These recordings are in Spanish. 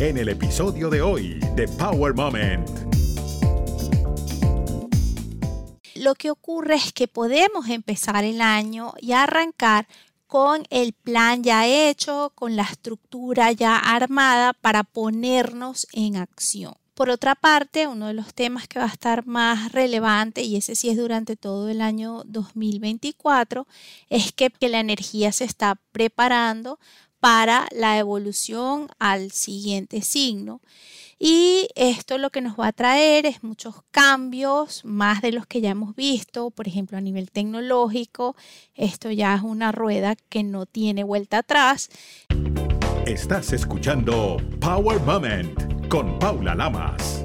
en el episodio de hoy de Power Moment. Lo que ocurre es que podemos empezar el año y arrancar con el plan ya hecho, con la estructura ya armada para ponernos en acción. Por otra parte, uno de los temas que va a estar más relevante, y ese sí es durante todo el año 2024, es que, la energía se está preparando para la evolución al siguiente signo. Y esto lo que nos va a traer es muchos cambios, más de los que ya hemos visto, por ejemplo, a nivel tecnológico. Esto ya es una rueda que no tiene vuelta atrás. Estás escuchando Power Moment con Paula Lamas.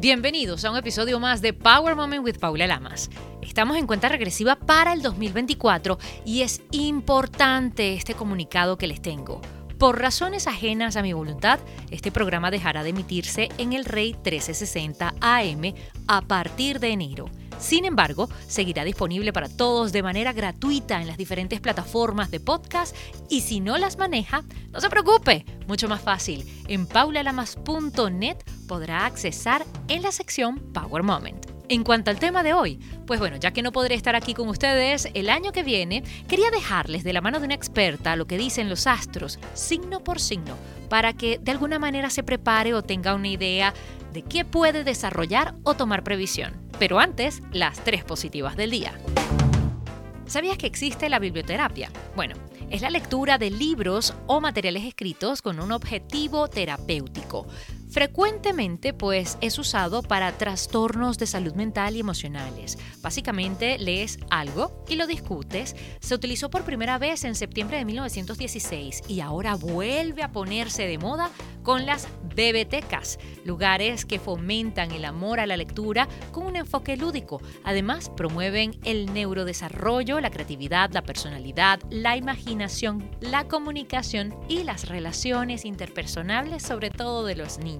Bienvenidos a un episodio más de Power Moment with Paula Lamas. Estamos en cuenta regresiva para el 2024 y es importante este comunicado que les tengo. Por razones ajenas a mi voluntad, este programa dejará de emitirse en el Rey 1360 AM a partir de enero. Sin embargo, seguirá disponible para todos de manera gratuita en las diferentes plataformas de podcast y si no las maneja, no se preocupe, mucho más fácil. En paulalamas.net podrá accesar en la sección Power Moment. En cuanto al tema de hoy, pues bueno, ya que no podré estar aquí con ustedes el año que viene, quería dejarles de la mano de una experta lo que dicen los astros, signo por signo, para que de alguna manera se prepare o tenga una idea de qué puede desarrollar o tomar previsión. Pero antes, las tres positivas del día. ¿Sabías que existe la biblioterapia? Bueno, es la lectura de libros o materiales escritos con un objetivo terapéutico. Frecuentemente, pues, es usado para trastornos de salud mental y emocionales. Básicamente, lees algo y lo discutes. Se utilizó por primera vez en septiembre de 1916 y ahora vuelve a ponerse de moda con las BBTecas, lugares que fomentan el amor a la lectura con un enfoque lúdico. Además, promueven el neurodesarrollo, la creatividad, la personalidad, la imaginación, la comunicación y las relaciones interpersonales, sobre todo de los niños.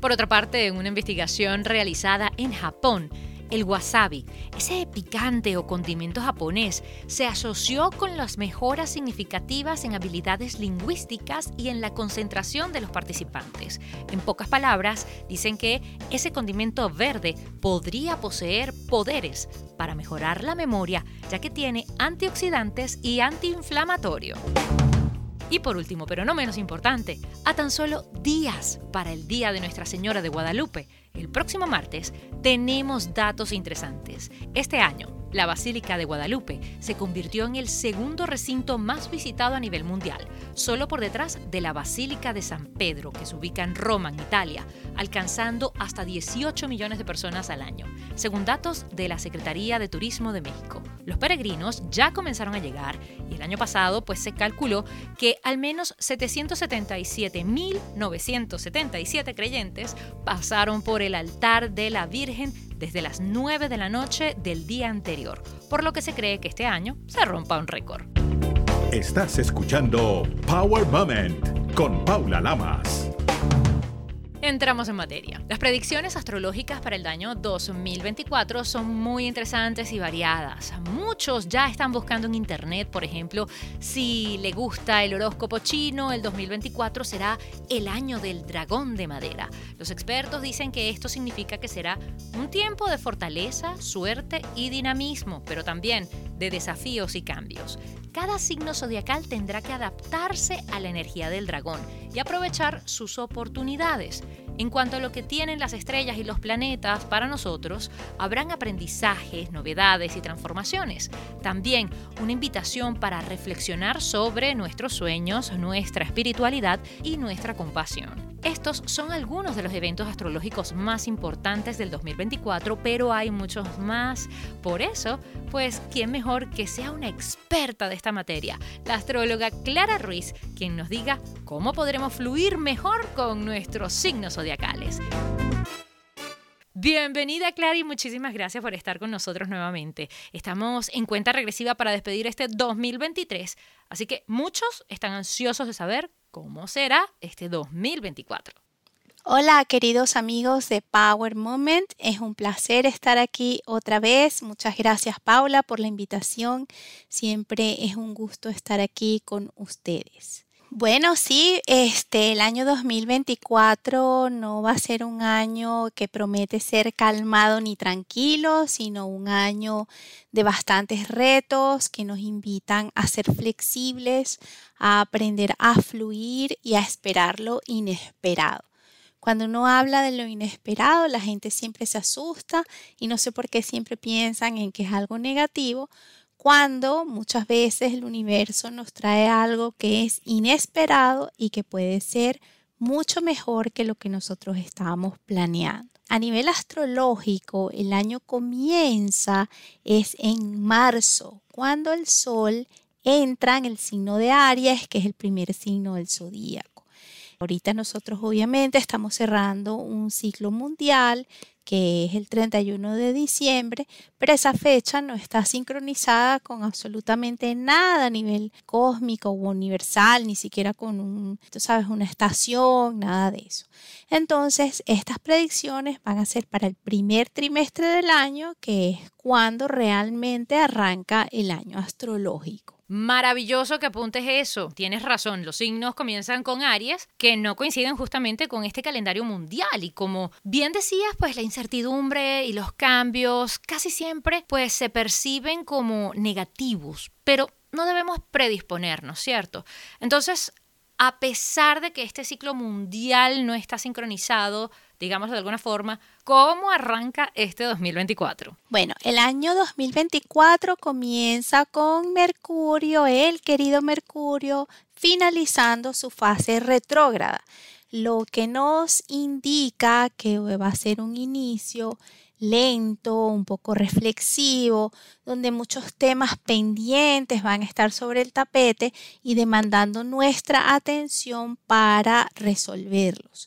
Por otra parte, en una investigación realizada en Japón, el wasabi, ese picante o condimento japonés, se asoció con las mejoras significativas en habilidades lingüísticas y en la concentración de los participantes. En pocas palabras, dicen que ese condimento verde podría poseer poderes para mejorar la memoria, ya que tiene antioxidantes y antiinflamatorio. Y por último, pero no menos importante, a tan solo días para el Día de Nuestra Señora de Guadalupe, el próximo martes, tenemos datos interesantes. Este año, la Basílica de Guadalupe se convirtió en el segundo recinto más visitado a nivel mundial, solo por detrás de la Basílica de San Pedro, que se ubica en Roma, en Italia, alcanzando hasta 18 millones de personas al año, según datos de la Secretaría de Turismo de México. Los peregrinos ya comenzaron a llegar y el año pasado pues se calculó que al menos 777.977 creyentes pasaron por el altar de la Virgen desde las 9 de la noche del día anterior, por lo que se cree que este año se rompa un récord. Estás escuchando Power Moment con Paula Lamas. Entramos en materia. Las predicciones astrológicas para el año 2024 son muy interesantes y variadas. Muchos ya están buscando en internet, por ejemplo, si le gusta el horóscopo chino, el 2024 será el año del dragón de madera. Los expertos dicen que esto significa que será un tiempo de fortaleza, suerte y dinamismo, pero también de desafíos y cambios. Cada signo zodiacal tendrá que adaptarse a la energía del dragón y aprovechar sus oportunidades. En cuanto a lo que tienen las estrellas y los planetas para nosotros, habrán aprendizajes, novedades y transformaciones. También una invitación para reflexionar sobre nuestros sueños, nuestra espiritualidad y nuestra compasión. Estos son algunos de los eventos astrológicos más importantes del 2024, pero hay muchos más. Por eso, pues, ¿quién mejor que sea una experta de esta materia? La astróloga Clara Ruiz, quien nos diga cómo podremos fluir mejor con nuestros signos zodiacales. Bienvenida Clara y muchísimas gracias por estar con nosotros nuevamente. Estamos en cuenta regresiva para despedir este 2023, así que muchos están ansiosos de saber cómo será este 2024. Hola queridos amigos de Power Moment, es un placer estar aquí otra vez. Muchas gracias Paula por la invitación. Siempre es un gusto estar aquí con ustedes. Bueno, sí, este, el año 2024 no va a ser un año que promete ser calmado ni tranquilo, sino un año de bastantes retos que nos invitan a ser flexibles, a aprender a fluir y a esperar lo inesperado. Cuando uno habla de lo inesperado, la gente siempre se asusta y no sé por qué siempre piensan en que es algo negativo, cuando muchas veces el universo nos trae algo que es inesperado y que puede ser mucho mejor que lo que nosotros estábamos planeando. A nivel astrológico, el año comienza es en marzo, cuando el sol entra en el signo de Aries, que es el primer signo del zodíaco. Ahorita nosotros obviamente estamos cerrando un ciclo mundial que es el 31 de diciembre, pero esa fecha no está sincronizada con absolutamente nada a nivel cósmico o universal, ni siquiera con un, tú sabes, una estación, nada de eso. Entonces, estas predicciones van a ser para el primer trimestre del año, que es cuando realmente arranca el año astrológico. Maravilloso que apuntes eso. Tienes razón, los signos comienzan con Aries, que no coinciden justamente con este calendario mundial. Y como bien decías, pues la incertidumbre y los cambios casi siempre pues se perciben como negativos, pero no debemos predisponernos, ¿cierto? Entonces, a pesar de que este ciclo mundial no está sincronizado, digámoslo de alguna forma, ¿cómo arranca este 2024? Bueno, el año 2024 comienza con Mercurio, el querido Mercurio, finalizando su fase retrógrada, lo que nos indica que va a ser un inicio lento, un poco reflexivo, donde muchos temas pendientes van a estar sobre el tapete y demandando nuestra atención para resolverlos.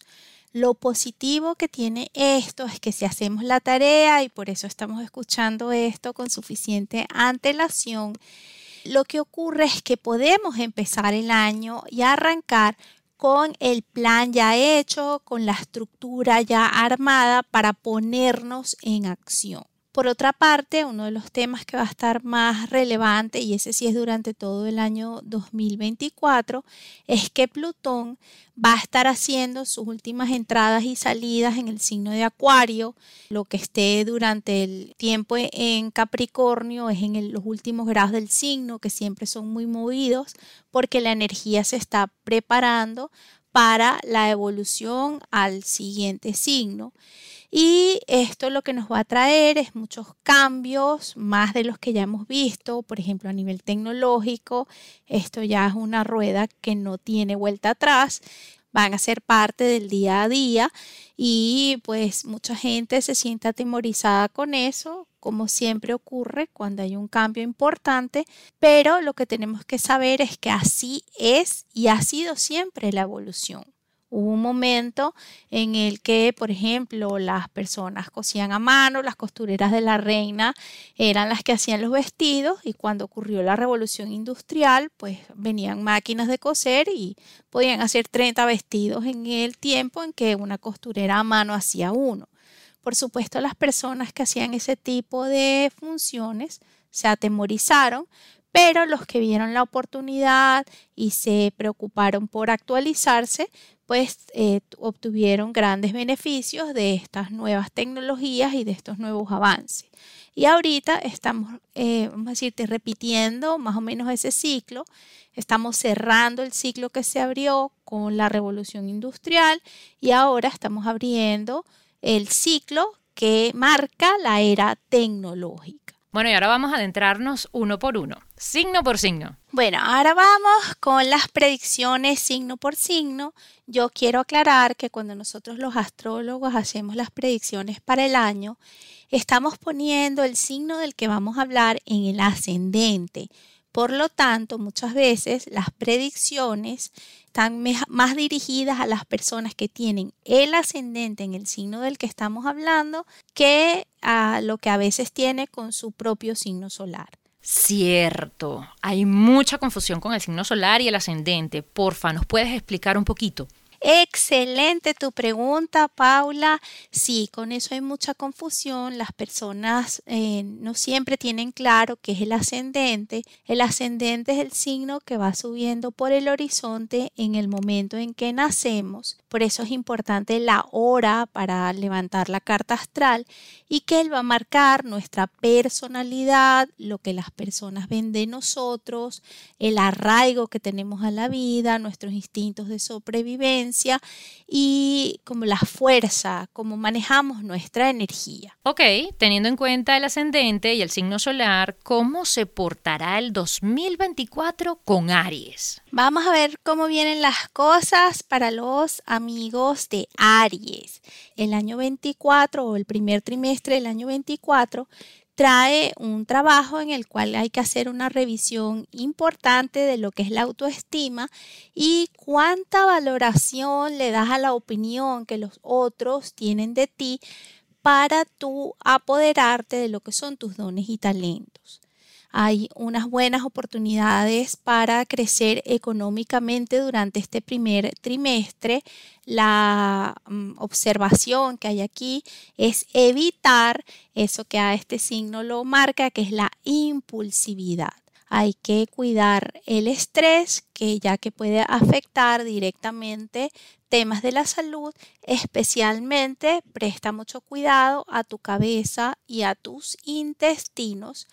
Lo positivo que tiene esto es que si hacemos la tarea, y por eso estamos escuchando esto con suficiente antelación, lo que ocurre es que podemos empezar el año y arrancar con el plan ya hecho, con la estructura ya armada para ponernos en acción. Por otra parte, uno de los temas que va a estar más relevante, y ese sí es durante todo el año 2024, es que Plutón va a estar haciendo sus últimas entradas y salidas en el signo de Acuario. Lo que esté durante el tiempo en Capricornio es en los últimos grados del signo, que siempre son muy movidos, porque la energía se está preparando para la evolución al siguiente signo. Y esto lo que nos va a traer es muchos cambios, más de los que ya hemos visto, por ejemplo, a nivel tecnológico. Esto ya es una rueda que no tiene vuelta atrás, van a ser parte del día a día y pues mucha gente se siente atemorizada con eso, como siempre ocurre cuando hay un cambio importante, pero lo que tenemos que saber es que así es y ha sido siempre la evolución. Hubo un momento en el que, por ejemplo, las personas cosían a mano, las costureras de la reina eran las que hacían los vestidos y cuando ocurrió la revolución industrial, pues venían máquinas de coser y podían hacer 30 vestidos en el tiempo en que una costurera a mano hacía uno. Por supuesto, las personas que hacían ese tipo de funciones se atemorizaron, pero los que vieron la oportunidad y se preocuparon por actualizarse, pues eh, obtuvieron grandes beneficios de estas nuevas tecnologías y de estos nuevos avances. Y ahorita estamos, eh, vamos a decirte, repitiendo más o menos ese ciclo. Estamos cerrando el ciclo que se abrió con la revolución industrial y ahora estamos abriendo el ciclo que marca la era tecnológica. Bueno, y ahora vamos a adentrarnos uno por uno, signo por signo. Bueno, ahora vamos con las predicciones signo por signo. Yo quiero aclarar que cuando nosotros los astrólogos hacemos las predicciones para el año, estamos poniendo el signo del que vamos a hablar en el ascendente. Por lo tanto, muchas veces las predicciones están más dirigidas a las personas que tienen el ascendente en el signo del que estamos hablando que a lo que a veces tiene con su propio signo solar. Cierto, hay mucha confusión con el signo solar y el ascendente. Porfa, ¿nos puedes explicar un poquito? Excelente tu pregunta, Paula. Sí, con eso hay mucha confusión. Las personas eh, no siempre tienen claro qué es el ascendente. El ascendente es el signo que va subiendo por el horizonte en el momento en que nacemos. Por eso es importante la hora para levantar la carta astral y que él va a marcar nuestra personalidad, lo que las personas ven de nosotros, el arraigo que tenemos a la vida, nuestros instintos de sobrevivencia y como la fuerza, cómo manejamos nuestra energía. Ok, teniendo en cuenta el ascendente y el signo solar, ¿cómo se portará el 2024 con Aries? Vamos a ver cómo vienen las cosas para los amigos de Aries. El año 24 o el primer trimestre del año 24 trae un trabajo en el cual hay que hacer una revisión importante de lo que es la autoestima y cuánta valoración le das a la opinión que los otros tienen de ti para tú apoderarte de lo que son tus dones y talentos hay unas buenas oportunidades para crecer económicamente durante este primer trimestre. La mm, observación que hay aquí es evitar eso que a este signo lo marca, que es la impulsividad. Hay que cuidar el estrés, que ya que puede afectar directamente temas de la salud, especialmente presta mucho cuidado a tu cabeza y a tus intestinos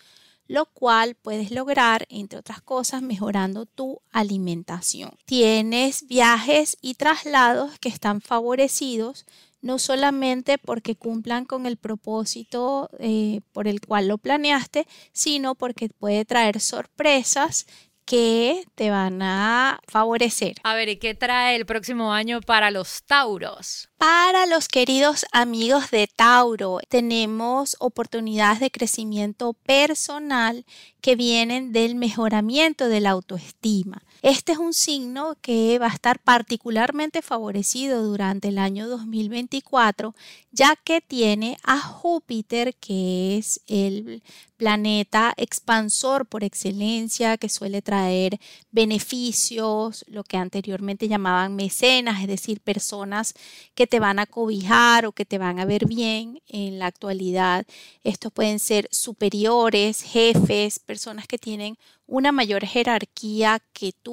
lo cual puedes lograr, entre otras cosas, mejorando tu alimentación. Tienes viajes y traslados que están favorecidos no solamente porque cumplan con el propósito eh, por el cual lo planeaste, sino porque puede traer sorpresas que te van a favorecer. A ver, ¿y qué trae el próximo año para los Tauros? Para los queridos amigos de Tauro, tenemos oportunidades de crecimiento personal que vienen del mejoramiento de la autoestima. Este es un signo que va a estar particularmente favorecido durante el año 2024, ya que tiene a Júpiter, que es el planeta expansor por excelencia, que suele traer beneficios, lo que anteriormente llamaban mecenas, es decir, personas que te van a cobijar o que te van a ver bien en la actualidad. Estos pueden ser superiores, jefes, personas que tienen una mayor jerarquía que tú,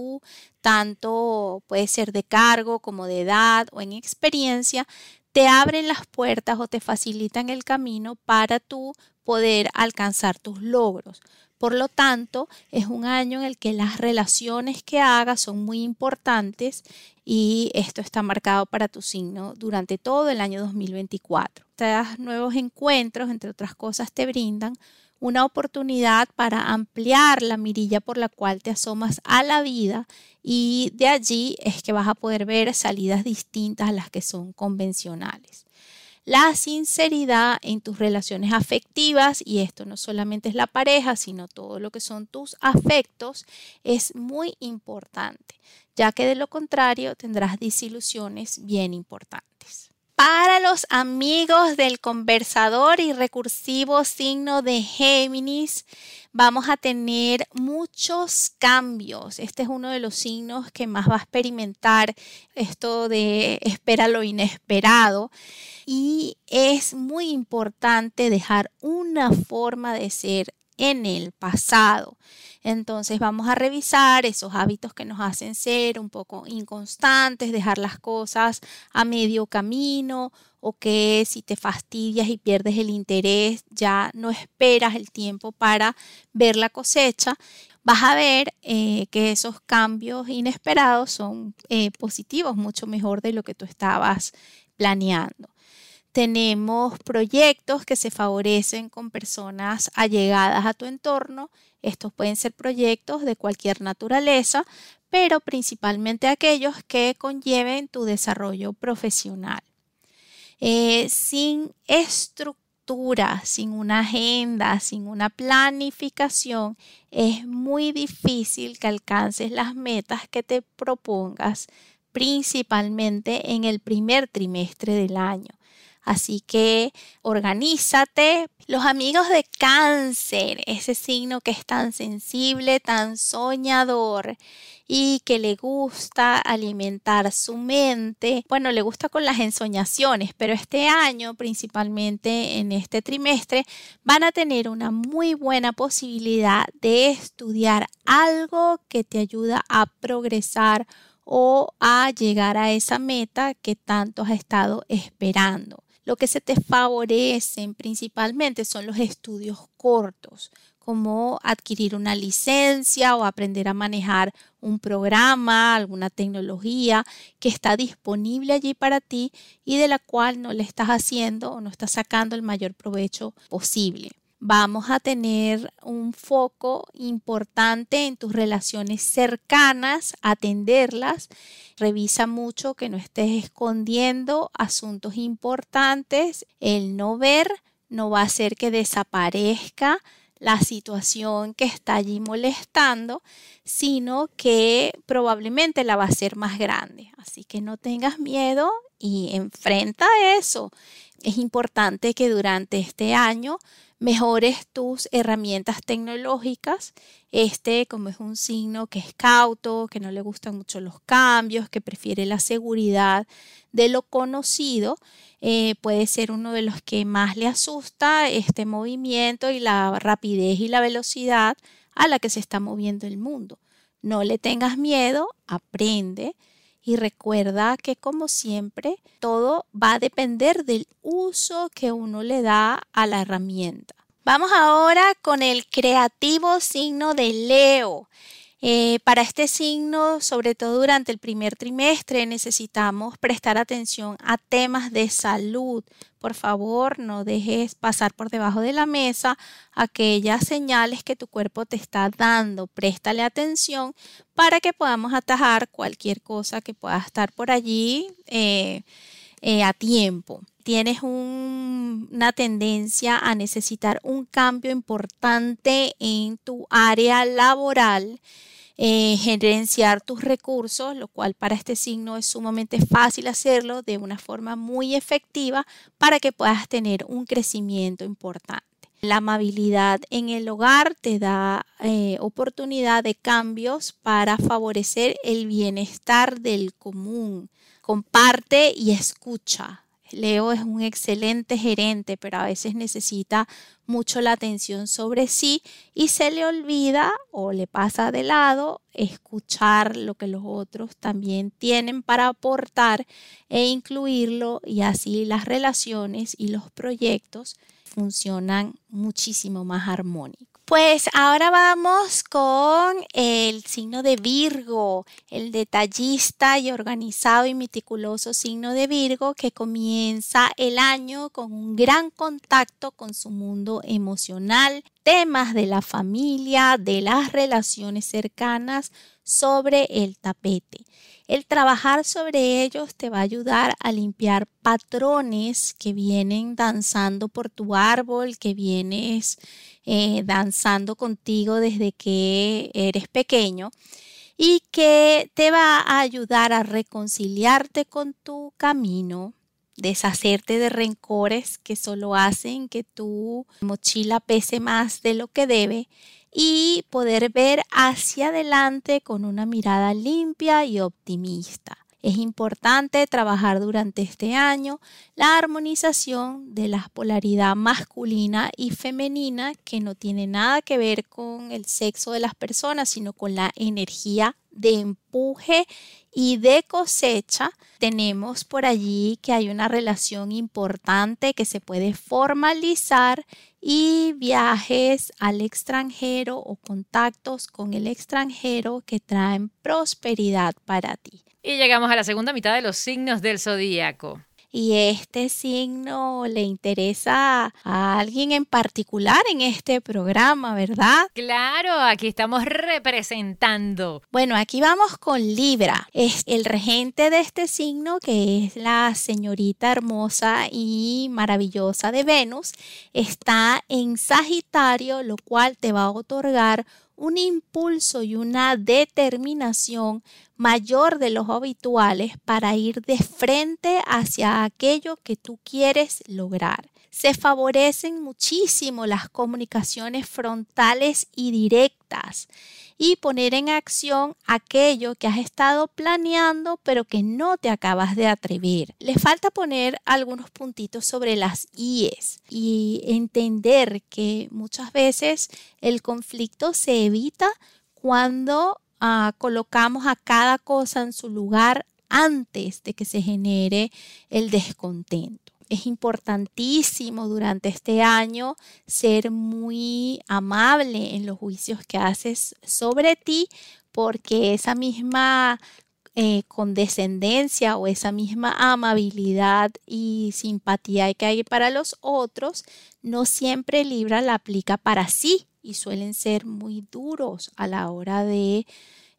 tanto puede ser de cargo como de edad o en experiencia, te abren las puertas o te facilitan el camino para tú poder alcanzar tus logros. Por lo tanto, es un año en el que las relaciones que hagas son muy importantes y esto está marcado para tu signo durante todo el año 2024. Estos nuevos encuentros, entre otras cosas, te brindan una oportunidad para ampliar la mirilla por la cual te asomas a la vida y de allí es que vas a poder ver salidas distintas a las que son convencionales la sinceridad en tus relaciones afectivas, y esto no solamente es la pareja, sino todo lo que son tus afectos, es muy importante, ya que de lo contrario tendrás desilusiones bien importantes. Para los amigos del conversador y recursivo signo de Géminis, vamos a tener muchos cambios. Este es uno de los signos que más va a experimentar esto de espera lo inesperado y es muy importante dejar una forma de ser en el pasado. Entonces vamos a revisar esos hábitos que nos hacen ser un poco inconstantes, dejar las cosas a medio camino o que si te fastidias y pierdes el interés, ya no esperas el tiempo para ver la cosecha. Vas a ver eh, que esos cambios inesperados son eh, positivos, mucho mejor de lo que tú estabas planeando. Tenemos proyectos que se favorecen con personas allegadas a tu entorno. Estos pueden ser proyectos de cualquier naturaleza, pero principalmente aquellos que conlleven tu desarrollo profesional. Eh, sin estructura, sin una agenda, sin una planificación, es muy difícil que alcances las metas que te propongas, principalmente en el primer trimestre del año. Así que organízate. Los amigos de cáncer, ese signo que es tan sensible, tan soñador y que le gusta alimentar su mente. Bueno, le gusta con las ensoñaciones, pero este año, principalmente en este trimestre, van a tener una muy buena posibilidad de estudiar algo que te ayuda a progresar o a llegar a esa meta que tanto has estado esperando. Lo que se te favorecen principalmente son los estudios cortos, como adquirir una licencia o aprender a manejar un programa, alguna tecnología que está disponible allí para ti y de la cual no le estás haciendo o no estás sacando el mayor provecho posible vamos a tener un foco importante en tus relaciones cercanas, atenderlas. Revisa mucho que no estés escondiendo asuntos importantes. El no ver no va a hacer que desaparezca la situación que está allí molestando, sino que probablemente la va a hacer más grande. Así que no tengas miedo y enfrenta eso. Es importante que durante este año mejores tus herramientas tecnológicas. Este, como es un signo que es cauto, que no le gustan mucho los cambios, que prefiere la seguridad de lo conocido, eh, puede ser uno de los que más le asusta este movimiento y la rapidez y la velocidad a la que se está moviendo el mundo. No le tengas miedo, aprende y recuerda que como siempre todo va a depender del uso que uno le da a la herramienta. Vamos ahora con el creativo signo de Leo. Eh, para este signo, sobre todo durante el primer trimestre, necesitamos prestar atención a temas de salud. Por favor, no dejes pasar por debajo de la mesa aquellas señales que tu cuerpo te está dando. Préstale atención para que podamos atajar cualquier cosa que pueda estar por allí eh, eh, a tiempo tienes una tendencia a necesitar un cambio importante en tu área laboral eh, gerenciar tus recursos, lo cual para este signo es sumamente fácil hacerlo de una forma muy efectiva para que puedas tener un crecimiento importante. La amabilidad en el hogar te da eh, oportunidad de cambios para favorecer el bienestar del común. Comparte y escucha. Leo es un excelente gerente, pero a veces necesita mucho la atención sobre sí y se le olvida o le pasa de lado escuchar lo que los otros también tienen para aportar e incluirlo y así las relaciones y los proyectos funcionan muchísimo más armónicos. Pues ahora vamos con el signo de Virgo, el detallista y organizado y meticuloso signo de Virgo que comienza el año con un gran contacto con su mundo emocional, temas de la familia, de las relaciones cercanas sobre el tapete. El trabajar sobre ellos te va a ayudar a limpiar patrones que vienen danzando por tu árbol, que vienes eh, danzando contigo desde que eres pequeño y que te va a ayudar a reconciliarte con tu camino, deshacerte de rencores que solo hacen que tu mochila pese más de lo que debe y poder ver hacia adelante con una mirada limpia y optimista. Es importante trabajar durante este año la armonización de la polaridad masculina y femenina que no tiene nada que ver con el sexo de las personas, sino con la energía de empuje y de cosecha. Tenemos por allí que hay una relación importante que se puede formalizar y viajes al extranjero o contactos con el extranjero que traen prosperidad para ti. Y llegamos a la segunda mitad de los signos del zodíaco y este signo le interesa a alguien en particular en este programa, ¿verdad? Claro, aquí estamos representando. Bueno, aquí vamos con Libra. Es el regente de este signo que es la señorita hermosa y maravillosa de Venus. Está en Sagitario, lo cual te va a otorgar un impulso y una determinación mayor de los habituales para ir de frente hacia aquello que tú quieres lograr. Se favorecen muchísimo las comunicaciones frontales y directas y poner en acción aquello que has estado planeando pero que no te acabas de atrever. Le falta poner algunos puntitos sobre las IES y entender que muchas veces el conflicto se evita cuando ah, colocamos a cada cosa en su lugar antes de que se genere el descontento es importantísimo durante este año ser muy amable en los juicios que haces sobre ti, porque esa misma eh, condescendencia o esa misma amabilidad y simpatía que hay para los otros, no siempre Libra la aplica para sí y suelen ser muy duros a la hora de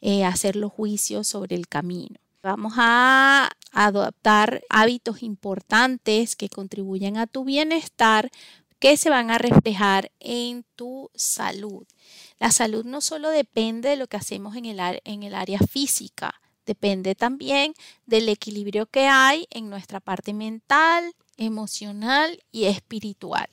eh, hacer los juicios sobre el camino. Vamos a adoptar hábitos importantes que contribuyen a tu bienestar que se van a reflejar en tu salud. La salud no solo depende de lo que hacemos en el, en el área física, depende también del equilibrio que hay en nuestra parte mental, emocional y espiritual.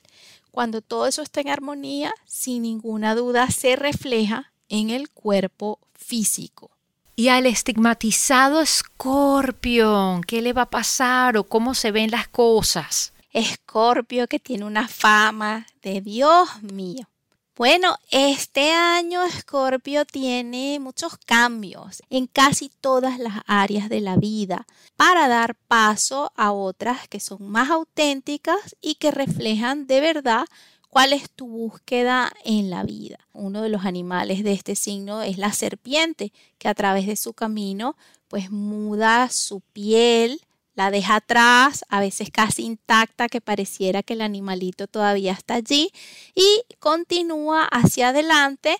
Cuando todo eso está en armonía, sin ninguna duda se refleja en el cuerpo físico. Y al estigmatizado Escorpio, ¿qué le va a pasar o cómo se ven las cosas? Escorpio que tiene una fama de Dios mío. Bueno, este año Escorpio tiene muchos cambios en casi todas las áreas de la vida para dar paso a otras que son más auténticas y que reflejan de verdad ¿Cuál es tu búsqueda en la vida? Uno de los animales de este signo es la serpiente, que a través de su camino pues muda su piel, la deja atrás, a veces casi intacta, que pareciera que el animalito todavía está allí, y continúa hacia adelante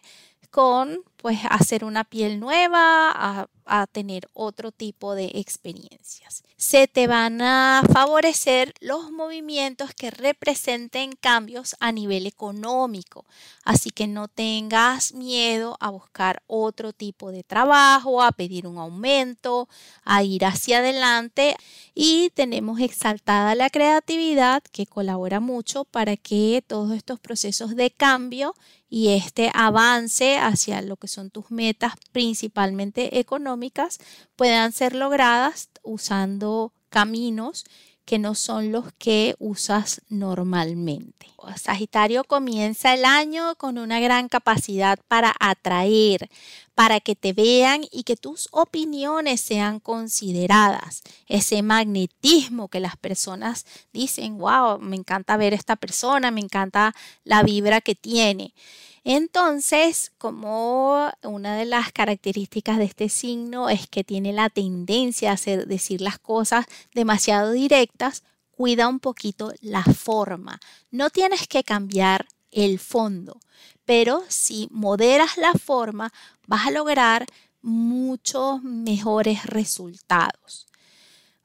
con pues hacer una piel nueva, a, a, tener otro tipo de experiencias. Se te van a favorecer los movimientos que representen cambios a nivel económico, así que no tengas miedo a buscar otro tipo de trabajo, a pedir un aumento, a ir hacia adelante. Y tenemos exaltada la creatividad que colabora mucho para que todos estos procesos de cambio y este avance hacia lo que son tus metas principalmente económicas puedan ser logradas usando caminos que no son los que usas normalmente. Sagitario comienza el año con una gran capacidad para atraer, para que te vean y que tus opiniones sean consideradas. Ese magnetismo que las personas dicen, wow, me encanta ver esta persona, me encanta la vibra que tiene. Entonces, como una de las características de este signo es que tiene la tendencia a decir las cosas demasiado directas, cuida un poquito la forma. No tienes que cambiar el fondo, pero si moderas la forma, vas a lograr muchos mejores resultados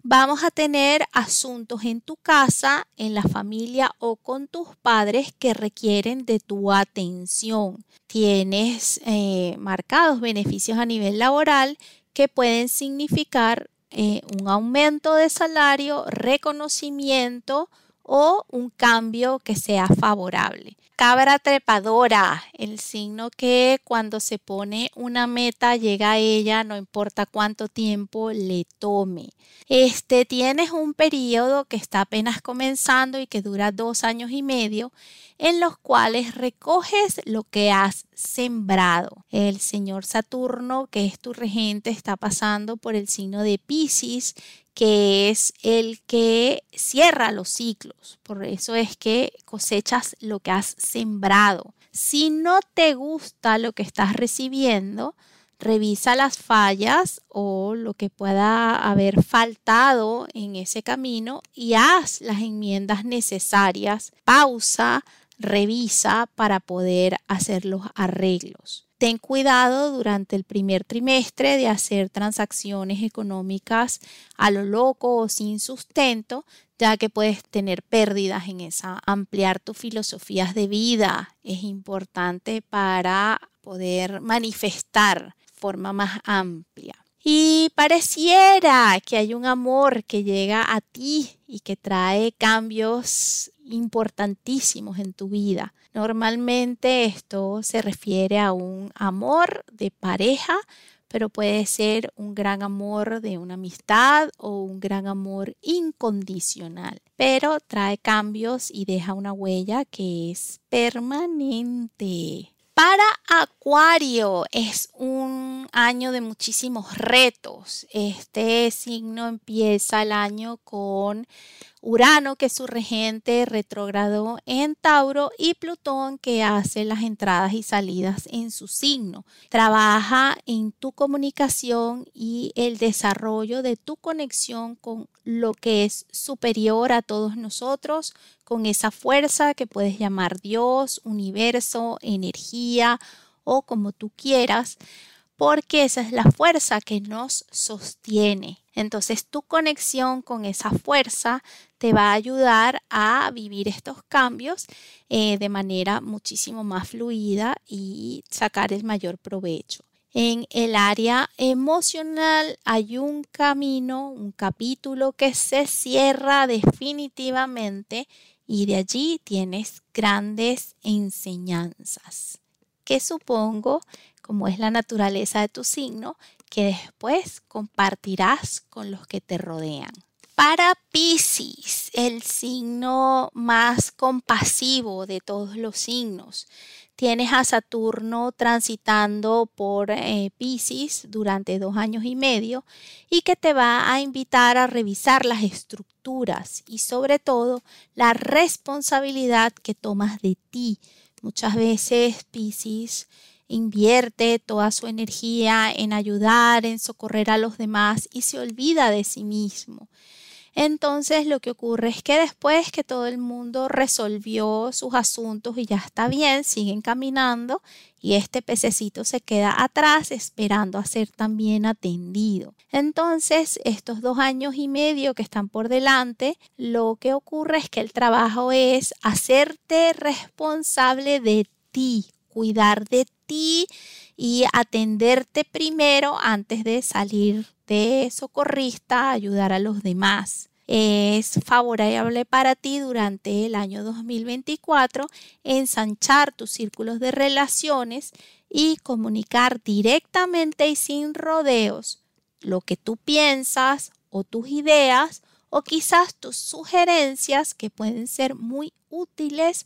vamos a tener asuntos en tu casa, en la familia o con tus padres que requieren de tu atención. Tienes eh, marcados beneficios a nivel laboral que pueden significar eh, un aumento de salario, reconocimiento o un cambio que sea favorable. Cabra trepadora, el signo que cuando se pone una meta llega a ella, no importa cuánto tiempo le tome. Este tienes un periodo que está apenas comenzando y que dura dos años y medio, en los cuales recoges lo que has sembrado. El señor Saturno, que es tu regente, está pasando por el signo de Pisces que es el que cierra los ciclos. Por eso es que cosechas lo que has sembrado. Si no te gusta lo que estás recibiendo, revisa las fallas o lo que pueda haber faltado en ese camino y haz las enmiendas necesarias. Pausa, revisa para poder hacer los arreglos ten cuidado durante el primer trimestre de hacer transacciones económicas a lo loco o sin sustento, ya que puedes tener pérdidas en esa. Ampliar tus filosofías de vida es importante para poder manifestar forma más amplia. Y pareciera que hay un amor que llega a ti y que trae cambios importantísimos en tu vida. Normalmente esto se refiere a un amor de pareja, pero puede ser un gran amor de una amistad o un gran amor incondicional. Pero trae cambios y deja una huella que es permanente. Para Acuario es un año de muchísimos retos. Este signo empieza el año con Urano, que es su regente retrógrado en Tauro, y Plutón, que hace las entradas y salidas en su signo. Trabaja en tu comunicación y el desarrollo de tu conexión con lo que es superior a todos nosotros, con esa fuerza que puedes llamar Dios, universo, energía o como tú quieras, porque esa es la fuerza que nos sostiene. Entonces tu conexión con esa fuerza te va a ayudar a vivir estos cambios eh, de manera muchísimo más fluida y sacar el mayor provecho. En el área emocional hay un camino, un capítulo que se cierra definitivamente y de allí tienes grandes enseñanzas que supongo, como es la naturaleza de tu signo, que después compartirás con los que te rodean. Para Pisces, el signo más compasivo de todos los signos, tienes a Saturno transitando por eh, Pisces durante dos años y medio y que te va a invitar a revisar las estructuras y sobre todo la responsabilidad que tomas de ti. Muchas veces Pisces invierte toda su energía en ayudar, en socorrer a los demás y se olvida de sí mismo. Entonces lo que ocurre es que después que todo el mundo resolvió sus asuntos y ya está bien, siguen caminando y este pececito se queda atrás esperando a ser también atendido. Entonces, estos dos años y medio que están por delante, lo que ocurre es que el trabajo es hacerte responsable de ti, cuidar de ti y atenderte primero antes de salir de socorrista ayudar a los demás. Es favorable para ti durante el año 2024 ensanchar tus círculos de relaciones y comunicar directamente y sin rodeos lo que tú piensas o tus ideas o quizás tus sugerencias que pueden ser muy útiles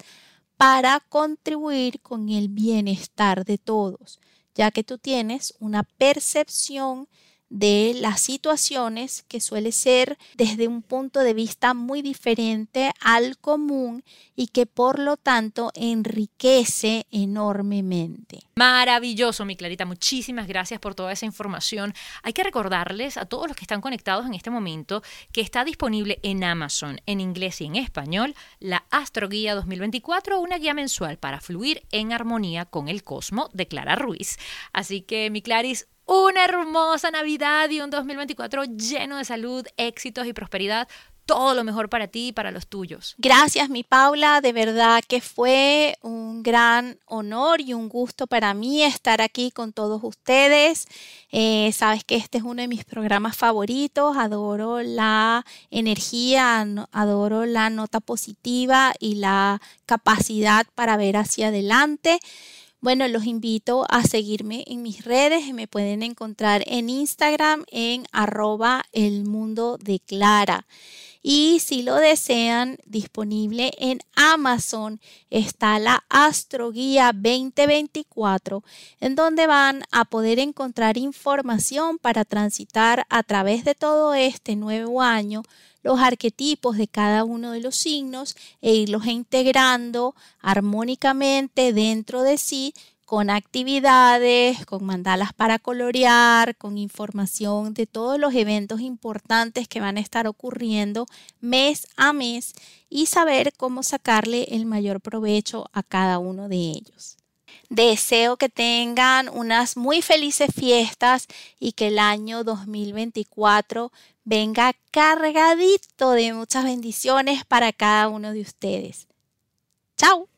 para contribuir con el bienestar de todos, ya que tú tienes una percepción de las situaciones que suele ser desde un punto de vista muy diferente al común y que por lo tanto enriquece enormemente. Maravilloso, mi Clarita. Muchísimas gracias por toda esa información. Hay que recordarles a todos los que están conectados en este momento que está disponible en Amazon en inglés y en español la Astroguía 2024, una guía mensual para fluir en armonía con el cosmo de Clara Ruiz. Así que, mi Claris, una hermosa Navidad y un 2024 lleno de salud, éxitos y prosperidad. Todo lo mejor para ti y para los tuyos. Gracias, mi Paula. De verdad que fue un gran honor y un gusto para mí estar aquí con todos ustedes. Eh, sabes que este es uno de mis programas favoritos. Adoro la energía, adoro la nota positiva y la capacidad para ver hacia adelante. Bueno, los invito a seguirme en mis redes. Me pueden encontrar en Instagram en arroba el mundo de Clara. Y si lo desean, disponible en Amazon está la Astroguía 2024, en donde van a poder encontrar información para transitar a través de todo este nuevo año los arquetipos de cada uno de los signos e irlos integrando armónicamente dentro de sí con actividades, con mandalas para colorear, con información de todos los eventos importantes que van a estar ocurriendo mes a mes y saber cómo sacarle el mayor provecho a cada uno de ellos. Deseo que tengan unas muy felices fiestas y que el año 2024 venga cargadito de muchas bendiciones para cada uno de ustedes. ¡Chao!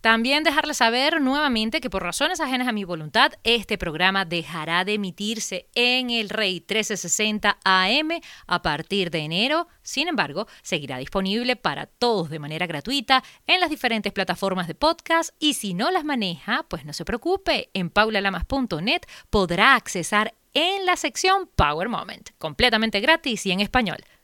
También dejarles saber nuevamente que por razones ajenas a mi voluntad, este programa dejará de emitirse en el Rey 1360 AM a partir de enero. Sin embargo, seguirá disponible para todos de manera gratuita en las diferentes plataformas de podcast y si no las maneja, pues no se preocupe, en paulalamas.net podrá accesar en la sección Power Moment, completamente gratis y en español.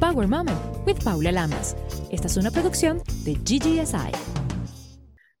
Power Moment with Paula Lamas. Esta es una producción de GGSI.